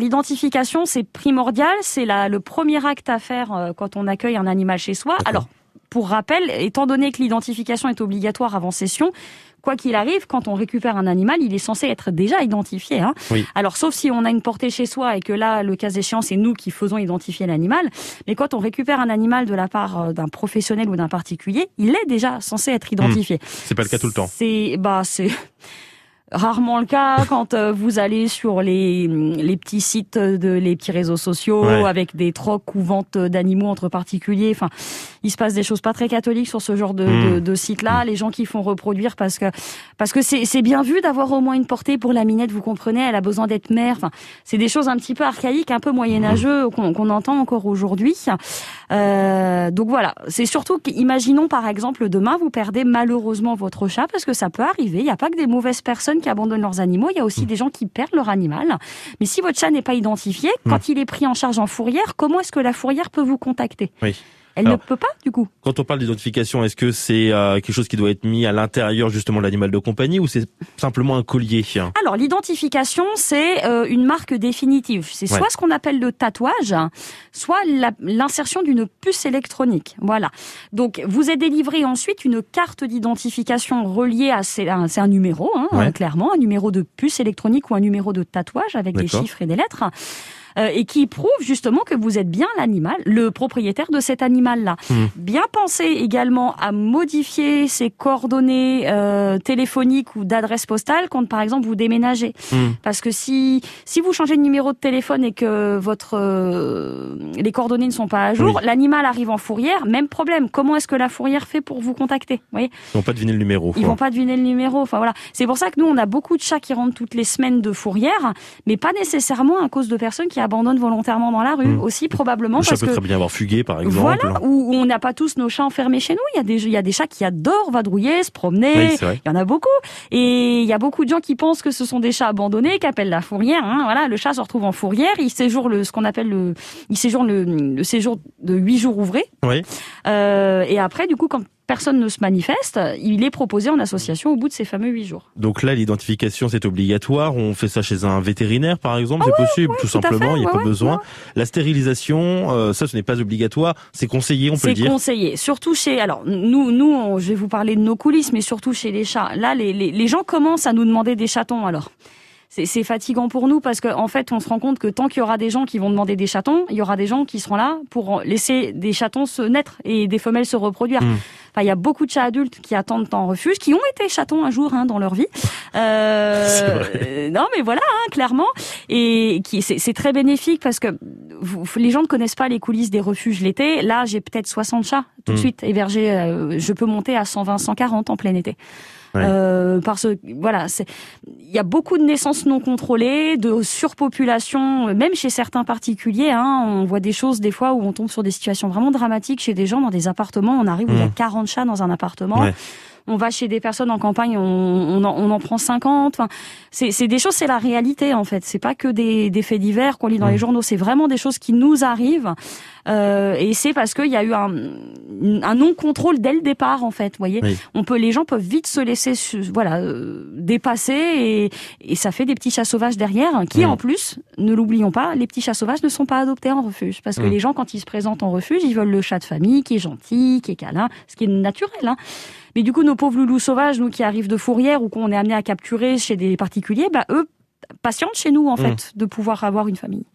L'identification, c'est primordial, c'est le premier acte à faire euh, quand on accueille un animal chez soi. Alors, pour rappel, étant donné que l'identification est obligatoire avant session, quoi qu'il arrive, quand on récupère un animal, il est censé être déjà identifié. Hein. Alors, sauf si on a une portée chez soi et que là, le cas échéant, c'est nous qui faisons identifier l'animal. Mais quand on récupère un animal de la part euh, d'un professionnel ou d'un particulier, il est déjà censé être identifié. Hmm. C'est pas le cas tout le temps. C'est bah c'est rarement le cas quand euh, vous allez sur les, les petits sites de les petits réseaux sociaux avec des trocs ou ventes d'animaux entre particuliers. Enfin, il se passe des choses pas très catholiques sur ce genre de, de, hmm. de sites-là. Les gens qui font reproduire parce que parce que c'est bien vu d'avoir au moins une portée pour la minette. Vous comprenez, elle a besoin d'être mère. Enfin, c'est des choses un petit peu archaïques, un peu moyenâgeux hmm. qu'on entend encore aujourd'hui. Euh, donc voilà, c'est surtout qu'imaginons par exemple demain vous perdez malheureusement votre chat parce que ça peut arriver. Il n'y a pas que des mauvaises personnes qui abandonnent leurs animaux, il y a aussi mm. des gens qui perdent leur animal. Mais si votre chat n'est pas identifié, mm. quand il est pris en charge en fourrière, comment est-ce que la fourrière peut vous contacter? Oui. Elle ne peut pas, du coup. Quand on parle d'identification, est-ce que c'est euh, quelque chose qui doit être mis à l'intérieur justement de l'animal de compagnie ou c'est simplement un collier? Alors l'identification, c'est euh, une marque définitive. C'est soit ce qu'on appelle le tatouage, soit l'insertion d'une puce électronique. Voilà. Donc vous êtes délivré ensuite une carte d'identification reliée à c'est un, un, numéro, hein, clairement, un numéro de puce électronique ou un numéro de tatouage avec des chiffres et des lettres. Euh, et qui prouve justement que vous êtes bien l'animal, le propriétaire de cet animal-là. Hmm. Bien penser également à modifier ses coordonnées euh, téléphoniques ou d'adresse postale quand par exemple vous déménagez. Hmm. Parce que si si vous changez de numéro de téléphone et que votre euh, les coordonnées ne sont pas à jour, l'animal arrive en fourrière, même problème. Comment est-ce que la fourrière fait pour vous contacter Vous voyez? Ils vont pas deviner le numéro. Ils vont pas deviner le numéro. Enfin voilà. C'est pour ça que nous on a beaucoup de chats qui rentrent toutes les semaines de fourrière, mais pas nécessairement à cause de personnes qui abandonnent volontairement dans la rue hmm. aussi probablement. Le chat peut très bien avoir fugué par exemple. Voilà, où, on n'a pas tous nos chats enfermés chez nous. Il y a des, il y a des chats qui adorent vadrouiller, se promener. il y en a beaucoup. Et il y a beaucoup de gens qui pensent que ce sont des chats abandonnés, qui appellent la fourrière. Hein. Voilà, le chat se retrouve en fourrière, il séjourne le, ce qu'on appelle le, il séjourne le, le séjour de huit jours ouvrés. Oui. Euh, et après, du coup, quand personne ne se manifeste, il est proposé en association au bout de ces fameux huit jours. Donc là, l'identification, c'est obligatoire. On fait ça chez un vétérinaire, par exemple, c'est possible, tout, simplement, il n'y a pas besoin. La stérilisation, euh, ça, ce n'est pas obligatoire. C'est conseillé, on peut le dire. C'est conseillé, surtout chez. Alors nous, nous, je vais vous parler de nos coulisses, mais surtout chez les chats. Là, les, les, les gens commencent à nous demander des chatons. Alors c'est fatigant pour nous parce qu'en en fait, on se rend compte que tant qu'il y aura des gens qui vont demander des chatons, il y aura des gens qui seront là pour laisser des chatons se naître et des femelles se reproduire. Hmm. Il y a beaucoup de chats adultes qui attendent en refuge, qui ont été chatons un jour hein, dans leur vie. Euh, non, mais voilà, hein, clairement, et qui c'est très bénéfique parce que les gens ne connaissent pas les coulisses des refuges l'été. Là, j'ai peut-être 60 chats tout de hmm. suite hébergés. Euh, je peux monter à 120, 140 en plein été. Euh, parce que voilà, il y a beaucoup de naissances non contrôlées, de surpopulation, même chez certains particuliers. Hein, on voit des choses des fois où on tombe sur des situations vraiment dramatiques chez des gens dans des appartements. On arrive où il y a 40 mmh. chats dans un appartement on va chez des personnes en campagne, on, en, prend 50. Enfin, c'est des choses, c'est la réalité en fait. C'est pas que des, faits divers qu'on lit dans les mmh. journaux. C'est vraiment des choses qui nous arrivent. Euh, et c'est parce qu'il y a eu un, non-contrôle dès le départ en fait. Voyez, on peut, les gens peuvent vite se laisser, voilà, euh, dépasser et, ça fait des petits chats sauvages derrière qui, mmh. en plus, ne l'oublions pas, les petits chats sauvages ne sont pas adoptés en refuge parce que mmh. les gens quand ils se présentent en refuge, ils veulent le chat de famille qui est gentil, qui est câlin, ce qui est naturel. Hein. Mais du coup, nos pauvres loulous sauvages, nous qui arrivent de fourrière ou qu'on est amené à capturer chez des particuliers, bah eux patientent chez nous en mmh. fait de pouvoir avoir une famille.